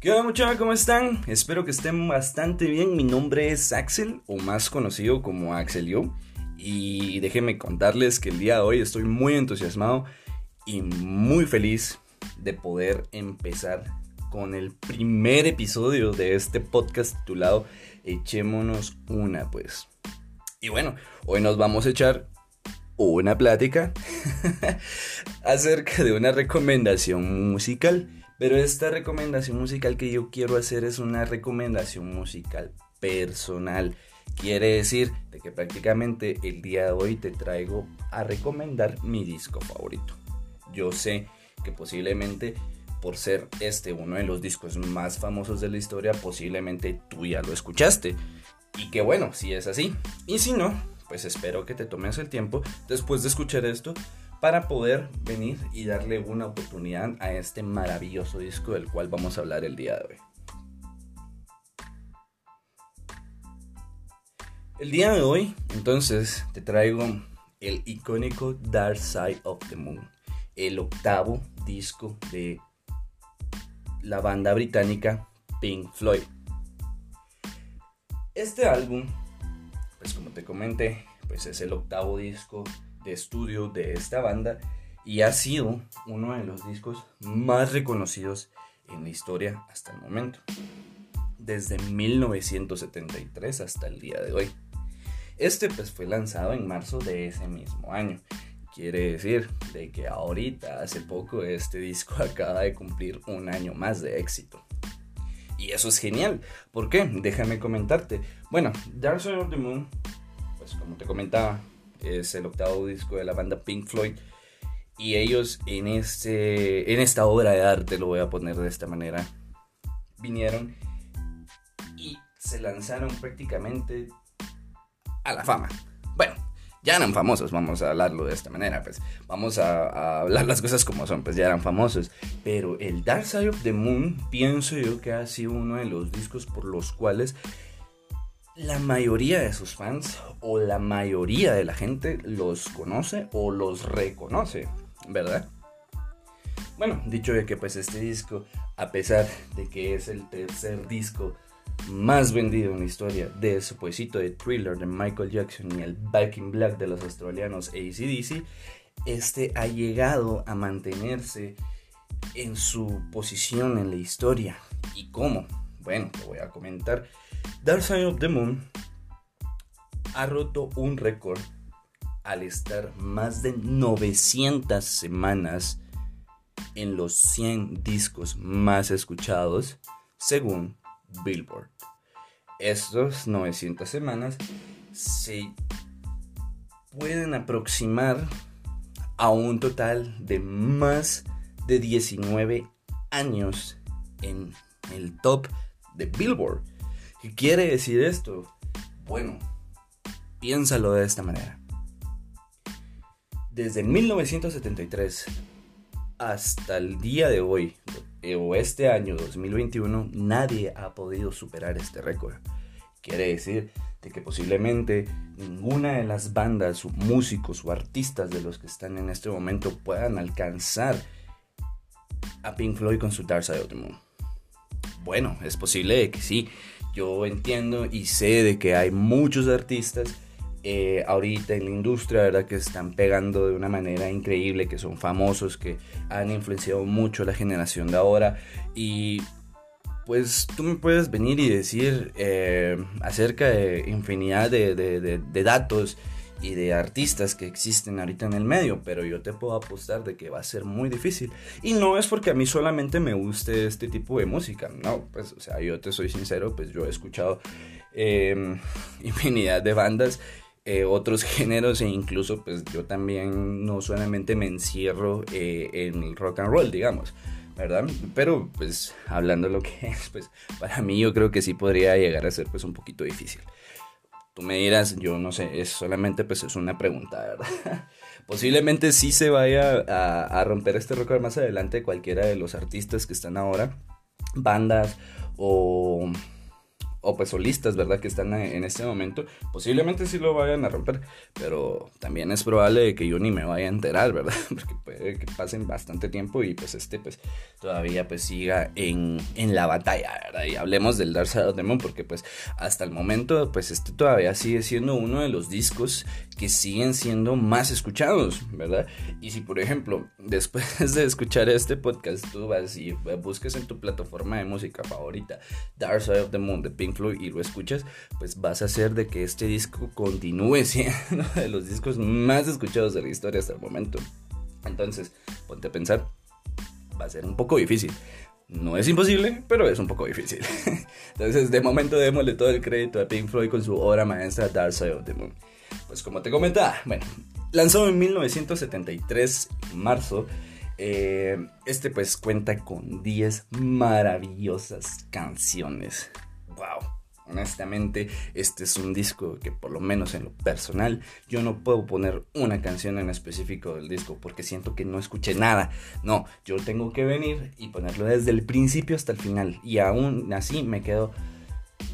¿Qué onda muchachos? ¿Cómo están? Espero que estén bastante bien. Mi nombre es Axel, o más conocido como Axel Yo. Y déjenme contarles que el día de hoy estoy muy entusiasmado y muy feliz de poder empezar con el primer episodio de este podcast titulado Echémonos una, pues. Y bueno, hoy nos vamos a echar una plática acerca de una recomendación musical. Pero esta recomendación musical que yo quiero hacer es una recomendación musical personal. Quiere decir de que prácticamente el día de hoy te traigo a recomendar mi disco favorito. Yo sé que posiblemente por ser este uno de los discos más famosos de la historia, posiblemente tú ya lo escuchaste. Y que bueno, si es así. Y si no, pues espero que te tomes el tiempo después de escuchar esto para poder venir y darle una oportunidad a este maravilloso disco del cual vamos a hablar el día de hoy. El día de hoy, entonces, te traigo el icónico Dark Side of the Moon, el octavo disco de la banda británica Pink Floyd. Este álbum, pues como te comenté, pues es el octavo disco de estudio de esta banda y ha sido uno de los discos más reconocidos en la historia hasta el momento, desde 1973 hasta el día de hoy. Este pues fue lanzado en marzo de ese mismo año. Quiere decir de que ahorita, hace poco, este disco acaba de cumplir un año más de éxito. Y eso es genial. ¿Por qué? Déjame comentarte. Bueno, Dark Side of the Moon, pues como te comentaba, es el octavo disco de la banda Pink Floyd. Y ellos en, este, en esta obra de arte, lo voy a poner de esta manera, vinieron y se lanzaron prácticamente a la fama. Bueno, ya eran famosos, vamos a hablarlo de esta manera, pues vamos a, a, hablar las cosas como son, pues ya eran famosos. Pero el Dark Side of the Moon, pienso yo que ha sido uno de los discos por los cuales la mayoría de sus fans o la mayoría de la gente los conoce o los reconoce, ¿verdad? Bueno, dicho de que pues este disco, a pesar de que es el tercer disco más vendido en la historia de su poesito de thriller de Michael Jackson y el Back in Black de los australianos ACDC, este ha llegado a mantenerse en su posición en la historia. ¿Y cómo? Bueno, te voy a comentar. Dark Side of the Moon ha roto un récord al estar más de 900 semanas en los 100 discos más escuchados según Billboard. Estos 900 semanas se pueden aproximar a un total de más de 19 años en el top de Billboard. ¿Qué quiere decir esto? Bueno, piénsalo de esta manera. Desde 1973 hasta el día de hoy, eh, o este año 2021, nadie ha podido superar este récord. Quiere decir de que posiblemente ninguna de las bandas, músicos o artistas de los que están en este momento puedan alcanzar a Pink Floyd con su Dark Side of. Bueno, es posible que sí. Yo entiendo y sé de que hay muchos artistas eh, ahorita en la industria, ¿verdad? Que están pegando de una manera increíble, que son famosos, que han influenciado mucho la generación de ahora. Y pues tú me puedes venir y decir eh, acerca de infinidad de, datos y de artistas que existen ahorita en el medio, pero yo te puedo apostar de que va a ser muy difícil. Y no es porque a mí solamente me guste este tipo de música, no, pues, o sea, yo te soy sincero, pues yo he escuchado eh, infinidad de bandas eh, otros géneros e incluso pues yo también no solamente me encierro eh, en el rock and roll, digamos, ¿verdad? Pero pues hablando de lo que es, pues para mí yo creo que sí podría llegar a ser pues un poquito difícil. Tú me dirás, yo no sé, es solamente pues es una pregunta, ¿verdad? Posiblemente sí se vaya a, a romper este récord más adelante cualquiera de los artistas que están ahora, bandas o o pues solistas, ¿verdad? Que están en este momento, posiblemente sí lo vayan a romper, pero también es probable que yo ni me vaya a enterar, ¿verdad? Porque puede que pasen bastante tiempo y pues este pues todavía pues siga en, en la batalla, ¿verdad? Y hablemos del Dark Side of the Moon porque pues hasta el momento pues este todavía sigue siendo uno de los discos que siguen siendo más escuchados, ¿verdad? Y si por ejemplo después de escuchar este podcast tú vas y busques en tu plataforma de música favorita Dark Side of the Moon de Pink y lo escuchas, pues vas a hacer de que este disco continúe siendo de los discos más escuchados de la historia hasta el momento. Entonces, ponte a pensar, va a ser un poco difícil. No es imposible, pero es un poco difícil. Entonces, de momento démosle todo el crédito a Pink Floyd con su obra maestra Dark Side of the Moon. Pues como te comentaba, bueno, lanzado en 1973, en marzo, eh, este pues cuenta con 10 maravillosas canciones wow. Honestamente, este es un disco que por lo menos en lo personal yo no puedo poner una canción en específico del disco porque siento que no escuché nada. No, yo tengo que venir y ponerlo desde el principio hasta el final y aún así me quedo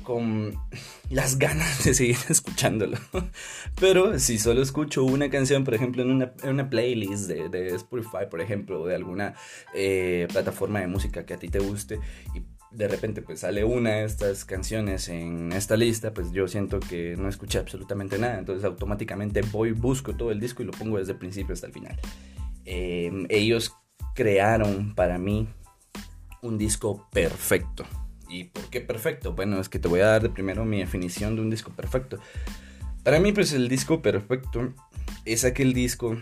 con las ganas de seguir escuchándolo. Pero si solo escucho una canción, por ejemplo, en una, playlist de, Spotify, por ejemplo, o de alguna eh, plataforma de música que a ti te guste, y de repente pues sale una de estas canciones en esta lista, pues yo siento que no escuché absolutamente nada, entonces automáticamente voy, busco todo el disco y lo pongo desde el principio hasta el final. Em, ellos crearon para mí un disco perfecto. ¿Y por qué perfecto? Bueno, es que te voy a dar de primero mi definición de un disco perfecto. Para mí pues el disco perfecto es aquel disco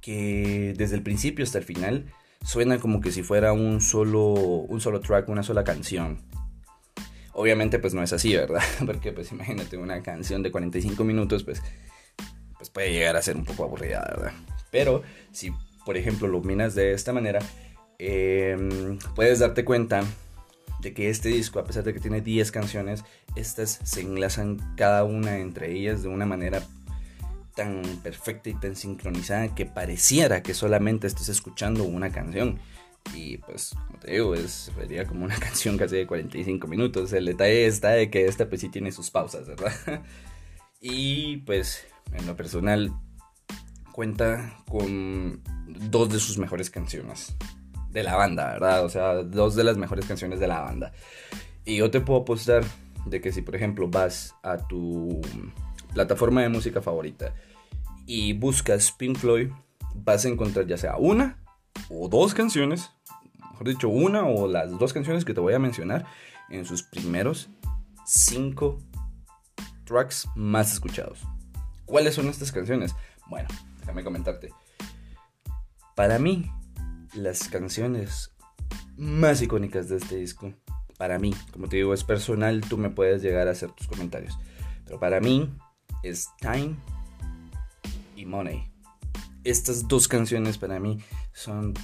que desde el principio hasta el final suena como que si fuera un solo, un solo track, una sola canción. Obviamente pues no es así, ¿verdad? Porque pues imagínate una canción de 45 minutos pues, pues puede llegar a ser un poco aburrida, ¿verdad? Pero si por ejemplo lo miras de esta manera, em, puedes darte cuenta de que este disco, a pesar de que tiene 10 canciones, estas se enlazan cada una entre ellas de una manera tan perfecta y tan sincronizada que pareciera que solamente estés escuchando una canción. Y pues, como te digo, es, sería como una canción casi de 45 minutos. El detalle está de que esta pues sí tiene sus pausas, ¿verdad? Y pues, en lo personal, cuenta con dos de sus mejores canciones de la banda, ¿verdad? O sea, dos de las mejores canciones de la banda. Y yo te puedo apostar de que si, por ejemplo, vas a tu plataforma de música favorita y buscas Pink Floyd, vas a encontrar ya sea una o dos canciones, mejor dicho, una o las dos canciones que te voy a mencionar en sus primeros cinco tracks más escuchados. ¿Cuáles son estas canciones? Bueno, déjame comentarte. Para mí, las canciones más icónicas de este disco, para mí, como te digo, es personal, tú me puedes llegar a hacer tus comentarios. Pero para mí, es Time y Money. Estas dos canciones para mí son...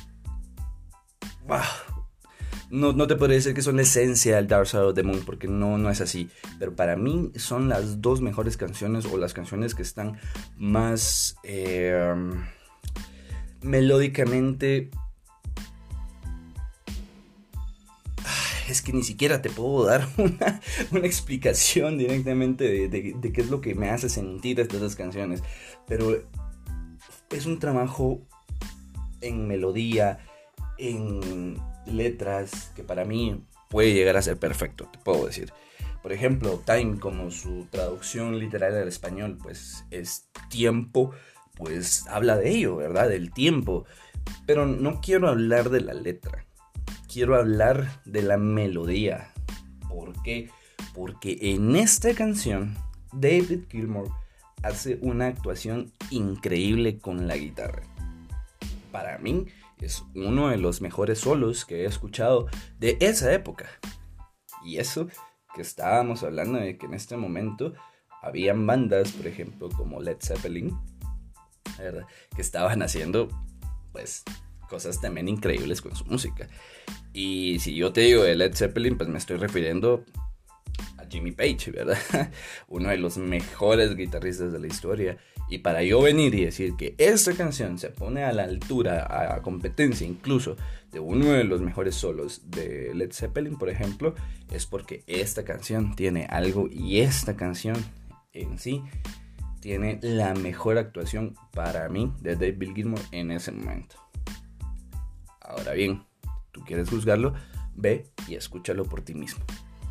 No, no, te podría decir que son la esencia del Dark Side of the Moon, porque no, no es así. Pero para mí son las dos mejores canciones o las canciones que están más eh, melódicamente es que ni siquiera te puedo dar una, explicación directamente de, qué es lo que me hace sentir estas dos canciones. Pero es un trabajo en melodía, en letras, que para mí puede llegar a ser perfecto, te puedo decir. Por ejemplo, Time, como su traducción literal al español, pues es tiempo, pues habla de ello, ¿verdad? Del tiempo. Pero no quiero hablar de la letra quiero hablar de la melodía. ¿Por qué? Porque en esta canción David Gilmour hace una actuación increíble con la guitarra. Para mí es uno de los mejores solos que he escuchado de esa época. Y eso que estábamos hablando de que en este momento habían bandas, por ejemplo, como Led Zeppelin, que estaban haciendo pues cosas también increíbles con su música. Y si yo te digo de Led Zeppelin, pues me estoy refiriendo a Jimmy Page, ¿verdad? Uno de los mejores guitarristas de la historia. Y para yo venir y decir que esta canción se pone a la altura, a competencia incluso de uno de los mejores solos de Led Zeppelin, por ejemplo, es porque esta canción tiene algo y esta canción en sí tiene la mejor actuación para mí de David Gilmour en ese momento. Ahora bien, tú quieres juzgarlo, ve y escúchalo por ti mismo.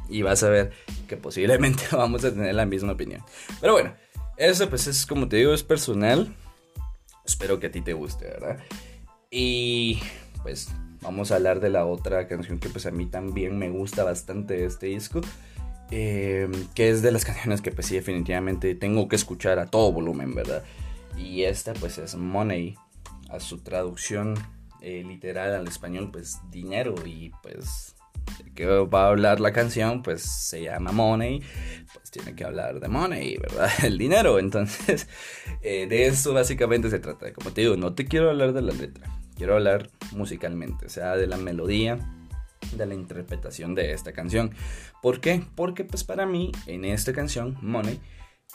Y vas a ver que posiblemente vamos a tener la misma opinión. Pero bueno, eso pues es como te digo, es personal. Espero que a ti te guste, ¿verdad? Y pues vamos a hablar de la otra canción que pues a mí también me gusta bastante de este disco. Eh, que es de las canciones que pues sí definitivamente tengo que escuchar a todo volumen, ¿verdad? Y esta pues es Money, a su traducción eh, literal al español pues dinero y pues que va a hablar la canción pues se llama Money, pues tiene que hablar de Money, ¿verdad? El dinero, entonces eh, de eso básicamente se trata, como te digo, no te quiero hablar de la letra, quiero hablar musicalmente, o sea, de la melodía de la interpretación de esta canción. ¿Por qué? Porque pues para mí en esta canción, Money,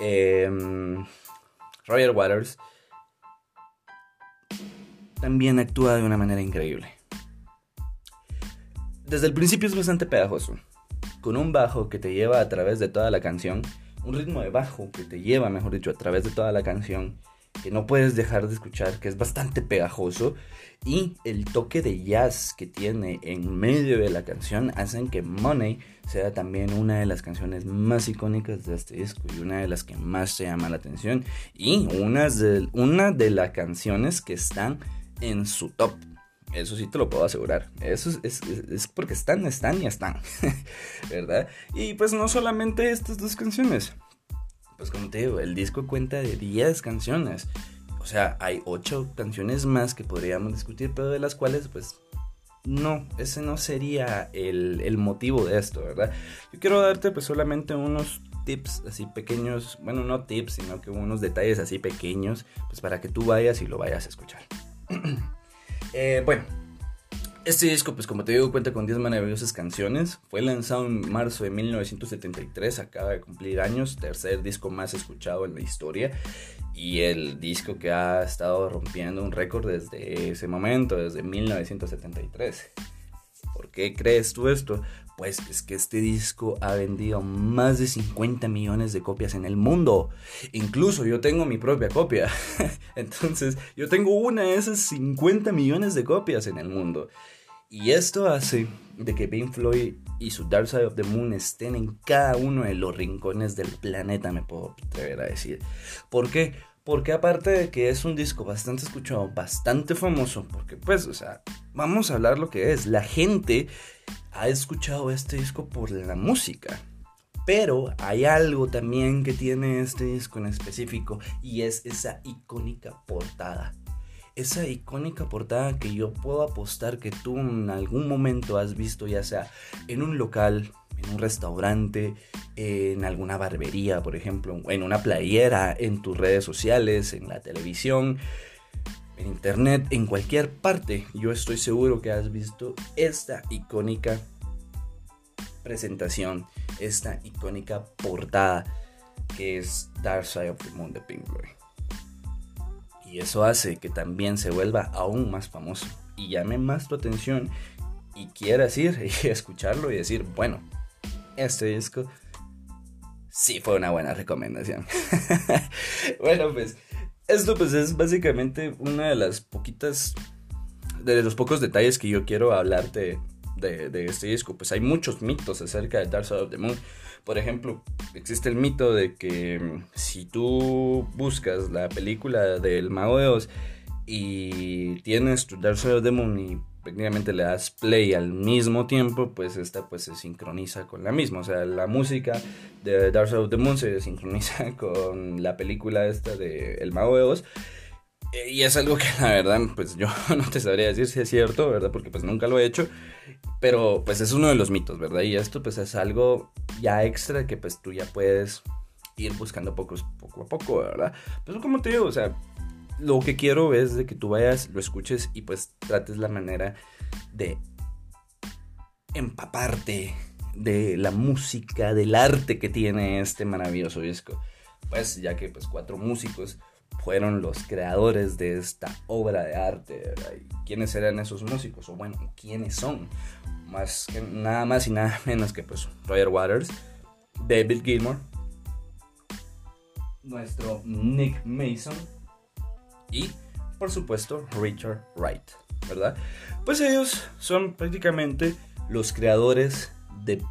em, Roger Waters también actúa de una manera increíble. Desde el principio es bastante pegajoso, con un bajo que te lleva a través de toda la canción, un ritmo de bajo que te lleva, mejor dicho, a través de toda la canción, que no puedes dejar de escuchar, que es bastante pegajoso, y el toque de jazz que tiene en medio de la canción hacen que Money sea también una de las canciones más icónicas de este disco y una de las que más te llama la atención y una de, una de las canciones que están en su top. Eso sí te lo puedo asegurar. Eso es, porque están, están y están. ¿Verdad? Y pues no solamente estas dos canciones pues como te digo, el disco cuenta de 10 canciones. O sea, hay 8 canciones más que podríamos discutir, pero de las cuales pues no, ese no sería el, motivo de esto, ¿verdad? Yo quiero darte pues solamente unos tips así pequeños, bueno, no tips, sino que unos detalles así pequeños, pues para que tú vayas y lo vayas a escuchar. Eh, bueno, este disco, pues como te digo, cuenta con 10 maravillosas canciones. Fue lanzado en marzo de 1973, acaba de cumplir años, tercer disco más escuchado en la historia. Y el disco que ha estado rompiendo un récord desde ese momento, desde 1973. ¿Por qué crees tú esto? Pues es que este disco ha vendido más de 50 millones de copias en el mundo. Incluso yo tengo mi propia copia. Entonces, yo tengo una de esas 50 millones de copias en el mundo. Y esto hace de que Pink Floyd y su Dark Side of the Moon estén en cada uno de los rincones del planeta, me puedo atrever a decir. ¿Por qué? Porque aparte de que es un disco bastante escuchado, bastante famoso, porque pues, o sea, vamos a hablar lo que es. La gente ha escuchado este disco por la música. Pero hay algo también que tiene este disco en específico y es esa icónica portada esa icónica portada que yo puedo apostar que tú en algún momento has visto, ya sea en un local, en un restaurante, en alguna barbería, por ejemplo, en una playera, en tus redes sociales, en la televisión, en internet, en cualquier parte. Yo estoy seguro que has visto esta icónica presentación, esta icónica portada que es Dark Side of the Moon de Pink Floyd. Y eso hace que también se vuelva aún más famoso y llame más tu atención y quieras ir y escucharlo y decir, bueno, este disco sí fue una buena recomendación. bueno, pues esto pues es básicamente una de las poquitas, de los pocos detalles que yo quiero hablarte de, de este disco. Pues hay muchos mitos acerca de Dark Side of the Moon. Por ejemplo, existe el mito de que mm, si tú buscas la película del Mago de y tienes tu Dark Side of the Moon y prácticamente le das play al mismo tiempo, pues esta pues se sincroniza con la misma. O sea, la música de Dark Side of the Moon se sincroniza con la película esta de El Mago de Oz. Y es algo que la verdad, pues yo no te sabría decir si es cierto, ¿verdad? Porque pues nunca lo he hecho. Pero pues es uno de los mitos, ¿verdad? Y esto pues es algo ya extra que pues tú ya puedes ir buscando poco, poco a poco, ¿verdad? Pues como te digo, o sea, lo que quiero es de que tú vayas, lo escuches y pues trates la manera de empaparte de la música, del arte que tiene este maravilloso disco. Pues ya que pues cuatro músicos fueron los creadores de esta obra de arte. ¿Quiénes eran esos músicos? O bueno, ¿quiénes son? Más nada más y nada menos que pues Roger Waters, David Gilmour, nuestro Nick Mason y por supuesto Richard Wright, ¿verdad? Pues ellos son prácticamente los creadores de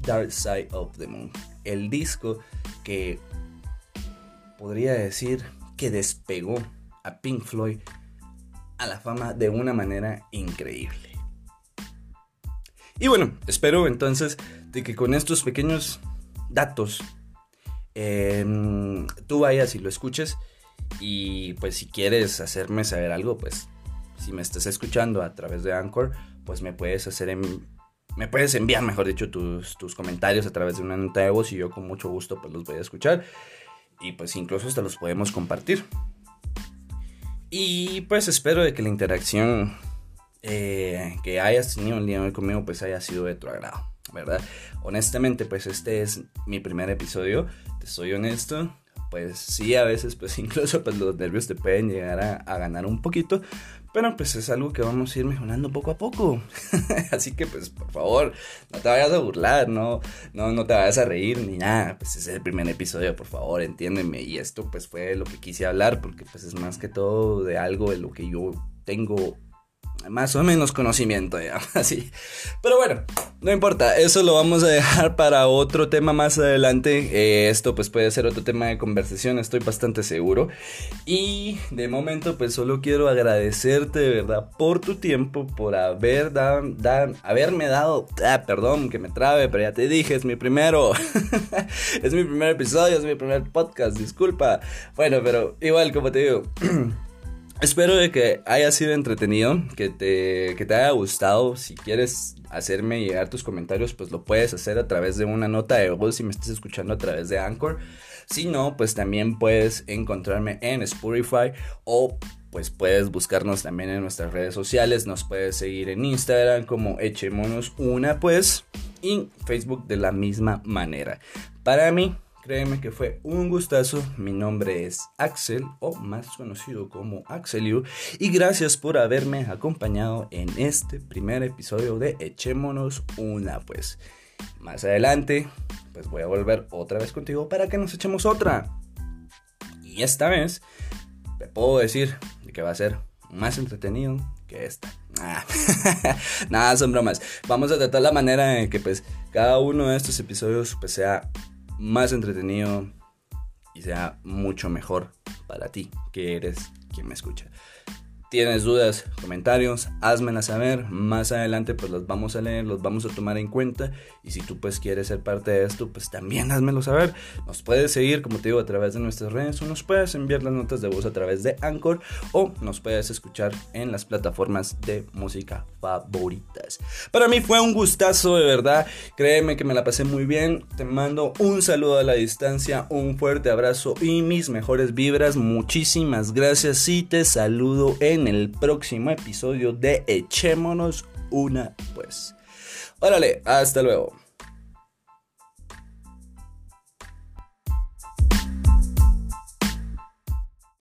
Dark Side of the Moon, el disco que podría decir que despegó a Pink Floyd a la fama de una manera increíble. Y bueno, espero entonces de que con estos pequeños datos em, tú vayas y lo escuches y pues si quieres hacerme saber algo, pues si me estás escuchando a través de Anchor, pues me puedes hacer me puedes enviar, mejor dicho, tus, tus comentarios a través de una nota de voz y yo con mucho gusto pues los voy a escuchar y pues incluso hasta los podemos compartir. Y pues espero de que la interacción eh, que hayas tenido el día de hoy conmigo pues haya sido de tu agrado, ¿verdad? Honestamente pues este es mi primer episodio, te soy honesto, pues sí, a veces pues incluso pues los nervios te pueden llegar a, ganar un poquito, pero pues es algo que vamos a ir mejorando poco a poco. Así que pues por favor, no te vayas a burlar, no, no, no te vayas a reír ni nada. Pues es el primer episodio, por favor, entiéndeme. Y esto pues fue lo que quise hablar porque pues es más que todo de algo de lo que yo tengo más o menos conocimiento, ya, así. Pero bueno, no importa, eso lo vamos a dejar para otro tema más adelante. Eh, esto pues puede ser otro tema de conversación, estoy bastante seguro. Y de momento pues solo quiero agradecerte de verdad por tu tiempo, por haber haberme dado, ah, perdón que me trabe, pero ya te dije, es mi primero. es mi primer episodio, es mi primer podcast, disculpa. Bueno, pero igual como te digo. Espero de que haya sido entretenido, que te, que te haya gustado. Si quieres hacerme llegar tus comentarios, pues lo puedes hacer a través de una nota de voz si me estás escuchando a través de Anchor. Si no, pues también puedes encontrarme en Spotify o pues puedes buscarnos también en nuestras redes sociales. Nos puedes seguir en Instagram como Echemonos una pues y Facebook de la misma manera. Para mí Créeme que fue un gustazo. Mi nombre es Axel, o más conocido como Axeliu, y gracias por haberme acompañado en este primer episodio de Echémonos una, pues. Más adelante, pues voy a volver otra vez contigo para que nos echemos otra. Y esta vez, te puedo decir que va a ser más entretenido que esta. Ah, nada, son bromas. Vamos a tratar la manera en que pues cada uno de estos episodios pues sea más entretenido y sea mucho mejor para ti, que eres quien me escucha tienes dudas, comentarios, házmelas saber. Más adelante pues los vamos a leer, los vamos a tomar en cuenta. Y si tú pues quieres ser parte de esto, pues también házmelo saber. Nos puedes seguir, como te digo, a través de nuestras redes o nos puedes enviar las notas de voz a través de Anchor o nos puedes escuchar en las plataformas de música favoritas. Para mí fue un gustazo, de verdad. Créeme que me la pasé muy bien. Te mando un saludo a la distancia, un fuerte abrazo y mis mejores vibras. Muchísimas gracias y te saludo en en el próximo episodio de Echémonos una pues. Órale, hasta luego.